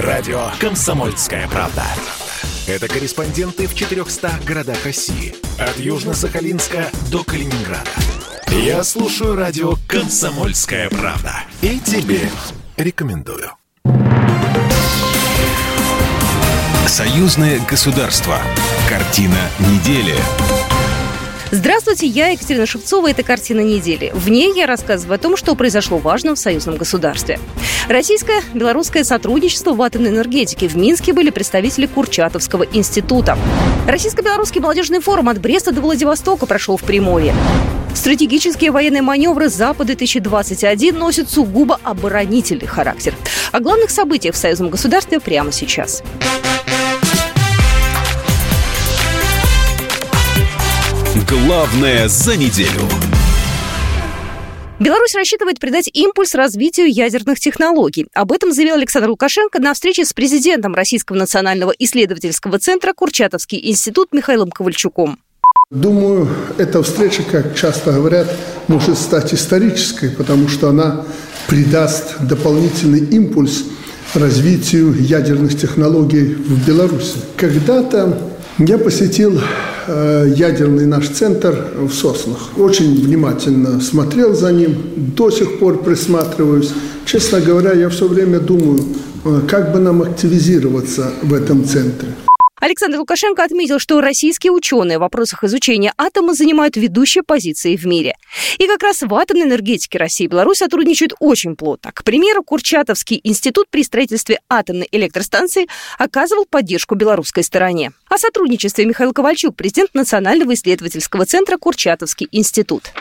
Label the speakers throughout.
Speaker 1: Радио «Комсомольская правда». Это корреспонденты в 400 городах России. От Южно-Сахалинска до Калининграда. Я слушаю радио «Комсомольская правда». И тебе рекомендую.
Speaker 2: Союзное государство. Картина недели.
Speaker 3: Здравствуйте, я Екатерина Шевцова. Это «Картина недели». В ней я рассказываю о том, что произошло важно в союзном государстве. Российское белорусское сотрудничество в атомной энергетике. В Минске были представители Курчатовского института. Российско-белорусский молодежный форум от Бреста до Владивостока прошел в Приморье. Стратегические военные маневры Запада-2021 носят сугубо оборонительный характер. О главных событиях в союзном государстве прямо сейчас.
Speaker 2: Главное за неделю.
Speaker 3: Беларусь рассчитывает придать импульс развитию ядерных технологий. Об этом заявил Александр Лукашенко на встрече с президентом Российского национального исследовательского центра Курчатовский институт Михаилом Ковальчуком.
Speaker 4: Думаю, эта встреча, как часто говорят, может стать исторической, потому что она придаст дополнительный импульс развитию ядерных технологий в Беларуси. Когда-то я посетил Э, ядерный наш центр в Соснах. Очень внимательно смотрел за ним, до сих пор присматриваюсь. Честно говоря, я все время думаю, э, как бы нам активизироваться в этом центре.
Speaker 3: Александр Лукашенко отметил, что российские ученые в вопросах изучения атома занимают ведущие позиции в мире. И как раз в атомной энергетике России и Беларусь сотрудничают очень плотно. К примеру, Курчатовский институт при строительстве атомной электростанции оказывал поддержку белорусской стороне. О сотрудничестве Михаил Ковальчук, президент Национального исследовательского центра Курчатовский институт.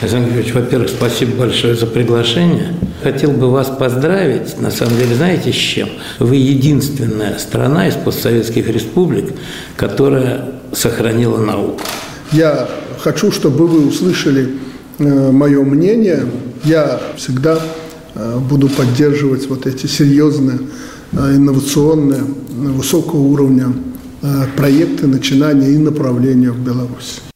Speaker 5: Александр Григорьевич, во-первых, спасибо большое за приглашение. Хотел бы вас поздравить, на самом деле, знаете, с чем? Вы единственная страна из постсоветских республик, которая сохранила науку.
Speaker 4: Я хочу, чтобы вы услышали э, мое мнение. Я всегда э, буду поддерживать вот эти серьезные, э, инновационные, высокого уровня проекты, начинания и направления в Беларуси.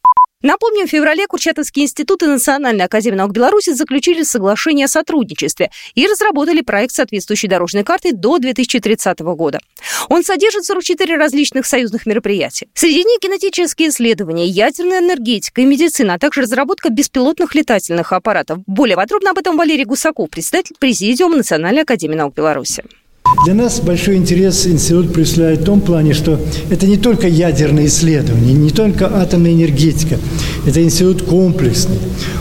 Speaker 3: Напомним, в феврале Курчатовский институт и Национальная академия наук Беларуси заключили соглашение о сотрудничестве и разработали проект соответствующей дорожной карты до 2030 года. Он содержит 44 различных союзных мероприятия. Среди них генетические исследования, ядерная энергетика и медицина, а также разработка беспилотных летательных аппаратов. Более подробно об этом Валерий Гусаков, председатель Президиума Национальной академии наук Беларуси.
Speaker 6: Для нас большой интерес институт представляет в том плане, что это не только ядерные исследования, не только атомная энергетика, это институт комплексный.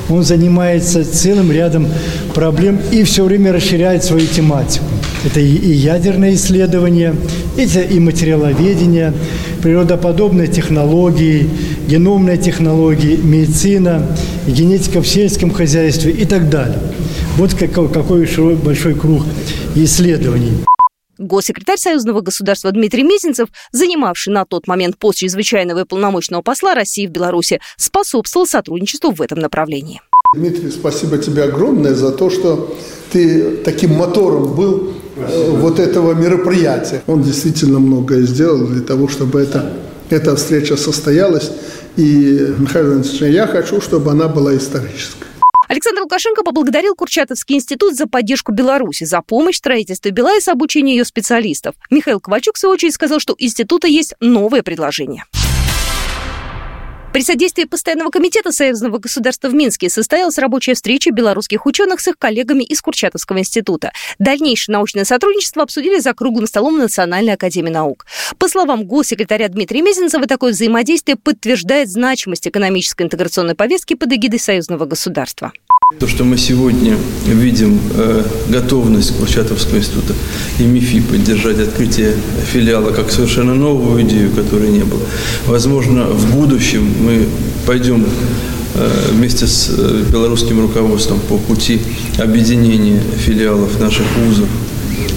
Speaker 6: Он занимается целым рядом проблем и все время расширяет свою тематику. Это и, и ядерные исследования, это и материаловедение, природоподобные технологии, геномные технологии, медицина, генетика в сельском хозяйстве и так далее. Вот какой, какой большой круг исследований.
Speaker 3: Госсекретарь Союзного государства Дмитрий Мезенцев, занимавший на тот момент пост чрезвычайного и полномочного посла России в Беларуси, способствовал сотрудничеству в этом направлении.
Speaker 4: Дмитрий, спасибо тебе огромное за то, что ты таким мотором был э, вот этого мероприятия. Он действительно многое сделал для того, чтобы это, эта встреча состоялась. И, Михаил Иванович, я хочу, чтобы она была исторической.
Speaker 3: Александр Лукашенко поблагодарил Курчатовский институт за поддержку Беларуси, за помощь в строительстве БелАЭС, обучение ее специалистов. Михаил Ковальчук, в свою очередь, сказал, что у института есть новое предложение. При содействии Постоянного комитета Союзного государства в Минске состоялась рабочая встреча белорусских ученых с их коллегами из Курчатовского института. Дальнейшее научное сотрудничество обсудили за круглым столом Национальной академии наук. По словам госсекретаря Дмитрия Мезенцева, такое взаимодействие подтверждает значимость экономической интеграционной повестки под эгидой Союзного государства.
Speaker 7: То, что мы сегодня видим э, готовность Курчатовского института и МИФИ поддержать открытие филиала как совершенно новую идею, которой не было. Возможно, в будущем мы пойдем э, вместе с э, белорусским руководством по пути объединения филиалов наших вузов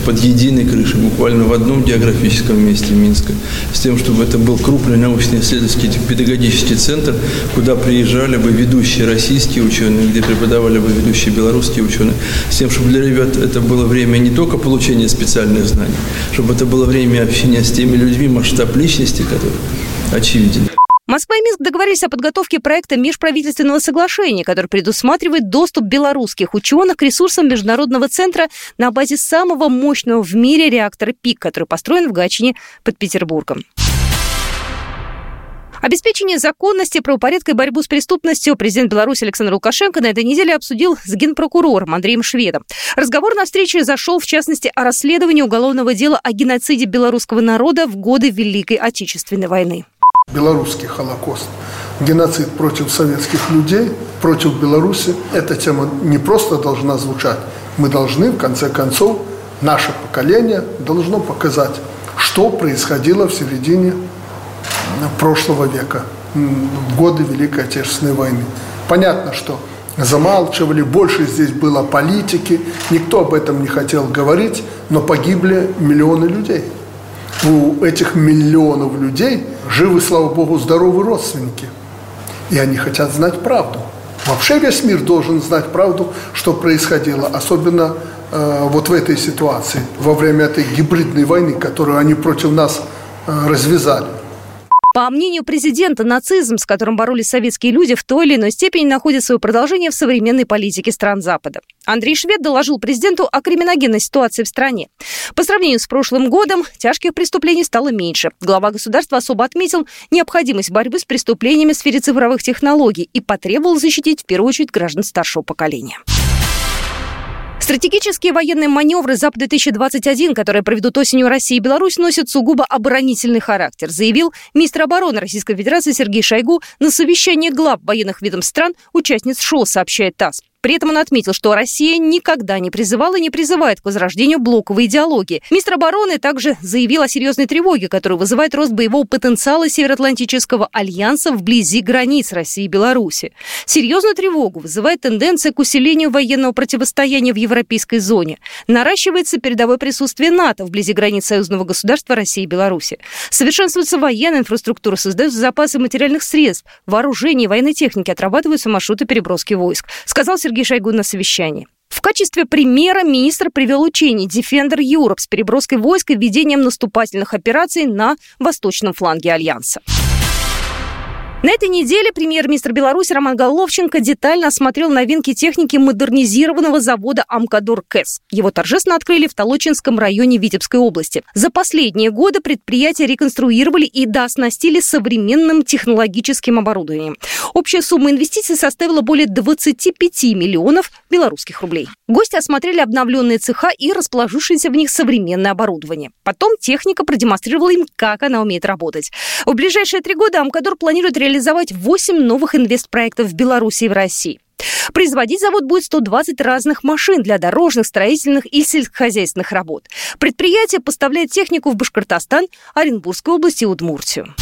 Speaker 7: под единой крышей, буквально в одном географическом месте Минска, с тем, чтобы это был крупный научно-исследовательский педагогический центр, куда приезжали бы ведущие российские ученые, где преподавали бы ведущие белорусские ученые, с тем, чтобы для ребят это было время не только получения специальных знаний, чтобы это было время общения с теми людьми, масштаб личности, которые очевиден.
Speaker 3: Москва и Минск договорились о подготовке проекта межправительственного соглашения, который предусматривает доступ белорусских ученых к ресурсам Международного центра на базе самого мощного в мире реактора ПИК, который построен в Гатчине под Петербургом. Обеспечение законности, правопорядка и борьбу с преступностью президент Беларуси Александр Лукашенко на этой неделе обсудил с генпрокурором Андреем Шведом. Разговор на встрече зашел, в частности, о расследовании уголовного дела о геноциде белорусского народа в годы Великой Отечественной войны.
Speaker 4: Белорусский Холокост, геноцид против советских людей, против Беларуси. Эта тема не просто должна звучать. Мы должны, в конце концов, наше поколение должно показать, что происходило в середине прошлого века, в годы Великой Отечественной войны. Понятно, что замалчивали, больше здесь было политики, никто об этом не хотел говорить, но погибли миллионы людей. У этих миллионов людей живы, слава богу, здоровые родственники. И они хотят знать правду. Вообще весь мир должен знать правду, что происходило, особенно э, вот в этой ситуации, во время этой гибридной войны, которую они против нас э, развязали.
Speaker 3: По мнению президента, нацизм, с которым боролись советские люди, в той или иной степени находит свое продолжение в современной политике стран Запада. Андрей Швед доложил президенту о криминогенной ситуации в стране. По сравнению с прошлым годом тяжких преступлений стало меньше. Глава государства особо отметил необходимость борьбы с преступлениями в сфере цифровых технологий и потребовал защитить в первую очередь граждан старшего поколения. Стратегические военные маневры ЗАП-2021, которые проведут осенью России и Беларусь, носят сугубо оборонительный характер, заявил министр обороны Российской Федерации Сергей Шойгу на совещании глав военных ведомств стран, участниц ШО, сообщает ТАСС. При этом он отметил, что Россия никогда не призывала и не призывает к возрождению блоковой идеологии. Министр обороны также заявил о серьезной тревоге, которая вызывает рост боевого потенциала Североатлантического альянса вблизи границ России и Беларуси. Серьезную тревогу вызывает тенденция к усилению военного противостояния в европейской зоне. Наращивается передовое присутствие НАТО вблизи границ союзного государства России и Беларуси. Совершенствуется военная инфраструктура, создаются запасы материальных средств, вооружений военной техники, отрабатываются маршруты переброски войск, сказал Сергей Сергей Шойгу на совещании. В качестве примера министр привел учение Defender Europe с переброской войск и введением наступательных операций на восточном фланге Альянса. На этой неделе премьер-министр Беларуси Роман Головченко детально осмотрел новинки техники модернизированного завода «Амкадор КЭС». Его торжественно открыли в Толочинском районе Витебской области. За последние годы предприятие реконструировали и дооснастили современным технологическим оборудованием. Общая сумма инвестиций составила более 25 миллионов белорусских рублей. Гости осмотрели обновленные цеха и расположившееся в них современное оборудование. Потом техника продемонстрировала им, как она умеет работать. В ближайшие три года «Амкадор» планирует реализовать реализовать 8 новых инвестпроектов в Беларуси и в России. Производить завод будет 120 разных машин для дорожных, строительных и сельскохозяйственных работ. Предприятие поставляет технику в Башкортостан, Оренбургскую область и Удмуртию.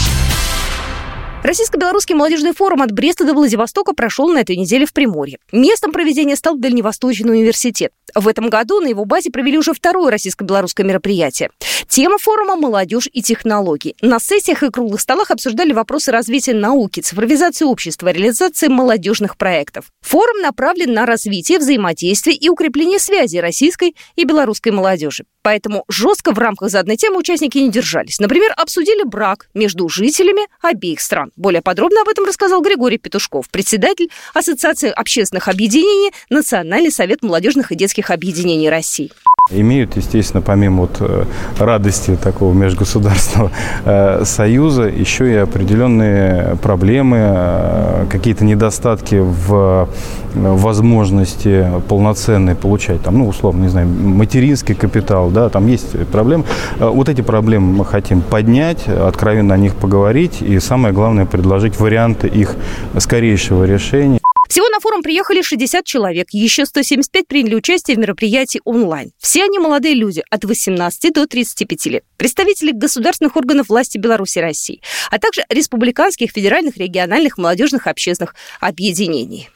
Speaker 3: Российско-белорусский молодежный форум от Бреста до Владивостока прошел на этой неделе в Приморье. Местом проведения стал Дальневосточный университет. В этом году на его базе провели уже второе российско-белорусское мероприятие. Тема форума «Молодежь и технологии». На сессиях и круглых столах обсуждали вопросы развития науки, цифровизации общества, реализации молодежных проектов. Форум направлен на развитие, взаимодействие и укрепление связи российской и белорусской молодежи. Поэтому жестко в рамках заданной темы участники не держались. Например, обсудили брак между жителями обеих стран. Более подробно об этом рассказал Григорий Петушков, председатель Ассоциации общественных объединений Национальный совет молодежных и детских объединений России.
Speaker 8: Имеют, естественно, помимо вот э, радости такого межгосударственного э, союза, еще и определенные проблемы, э, какие-то недостатки в возможности полноценной получать, там, ну, условно, не знаю, материнский капитал, да, там есть проблемы. Вот эти проблемы мы хотим поднять, откровенно о них поговорить и, самое главное, предложить варианты их скорейшего решения.
Speaker 3: Всего на форум приехали 60 человек, еще 175 приняли участие в мероприятии онлайн. Все они молодые люди от 18 до 35 лет, представители государственных органов власти Беларуси и России, а также республиканских, федеральных, региональных, молодежных общественных объединений.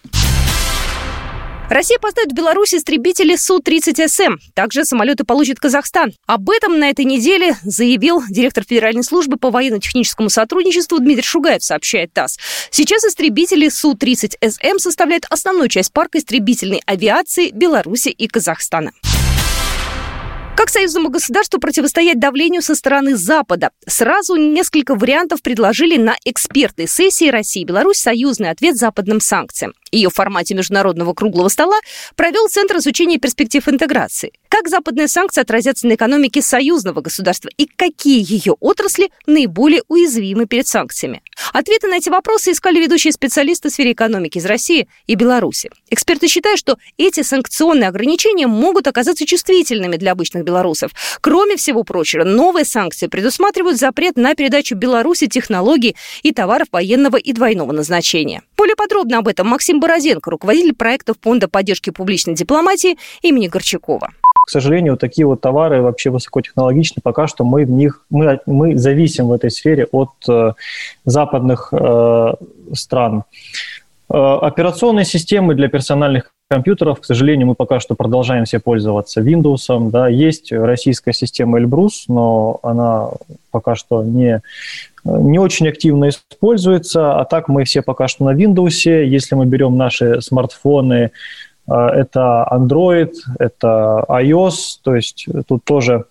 Speaker 3: Россия поставит в Беларусь истребители Су-30СМ. Также самолеты получит Казахстан. Об этом на этой неделе заявил директор Федеральной службы по военно-техническому сотрудничеству Дмитрий Шугаев, сообщает ТАСС. Сейчас истребители Су-30СМ составляют основную часть парка истребительной авиации Беларуси и Казахстана. Как союзному государству противостоять давлению со стороны Запада? Сразу несколько вариантов предложили на экспертной сессии России и Беларусь союзный ответ западным санкциям. Ее в формате международного круглого стола провел Центр изучения перспектив интеграции. Как западные санкции отразятся на экономике союзного государства и какие ее отрасли наиболее уязвимы перед санкциями? Ответы на эти вопросы искали ведущие специалисты в сфере экономики из России и Беларуси. Эксперты считают, что эти санкционные ограничения могут оказаться чувствительными для обычных белорусов. Кроме всего прочего, новые санкции предусматривают запрет на передачу Беларуси технологий и товаров военного и двойного назначения. Более подробно об этом Максим Борозенко, руководитель проектов Фонда поддержки публичной дипломатии имени Горчакова
Speaker 9: к сожалению, такие вот товары вообще высокотехнологичны. Пока что мы в них, мы, мы зависим в этой сфере от э, западных э, стран. Э, операционные системы для персональных компьютеров, к сожалению, мы пока что продолжаем все пользоваться Windows. Да. Есть российская система Эльбрус, но она пока что не, не очень активно используется. А так мы все пока что на Windows. Если мы берем наши смартфоны, э, это Android, это iOS, то есть тут тоже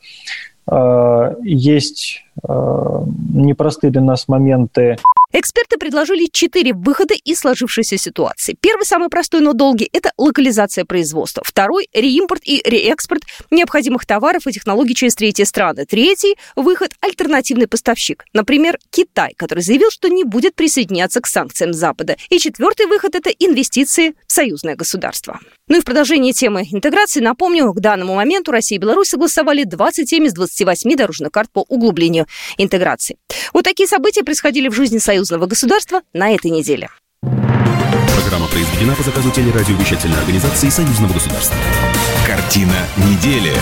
Speaker 9: э, есть непростые для нас моменты.
Speaker 3: Эксперты предложили четыре выхода из сложившейся ситуации. Первый, самый простой, но долгий, это локализация производства. Второй – реимпорт и реэкспорт необходимых товаров и технологий через третьи страны. Третий – выход – альтернативный поставщик. Например, Китай, который заявил, что не будет присоединяться к санкциям Запада. И четвертый выход – это инвестиции в союзное государство. Ну и в продолжении темы интеграции напомню, к данному моменту Россия и Беларусь согласовали 27 из 28 дорожных карт по углублению интеграции. Вот такие события происходили в жизни союзного государства на этой неделе.
Speaker 2: Программа произведена по заказу телерадиовещательной организации Союзного государства. Картина недели.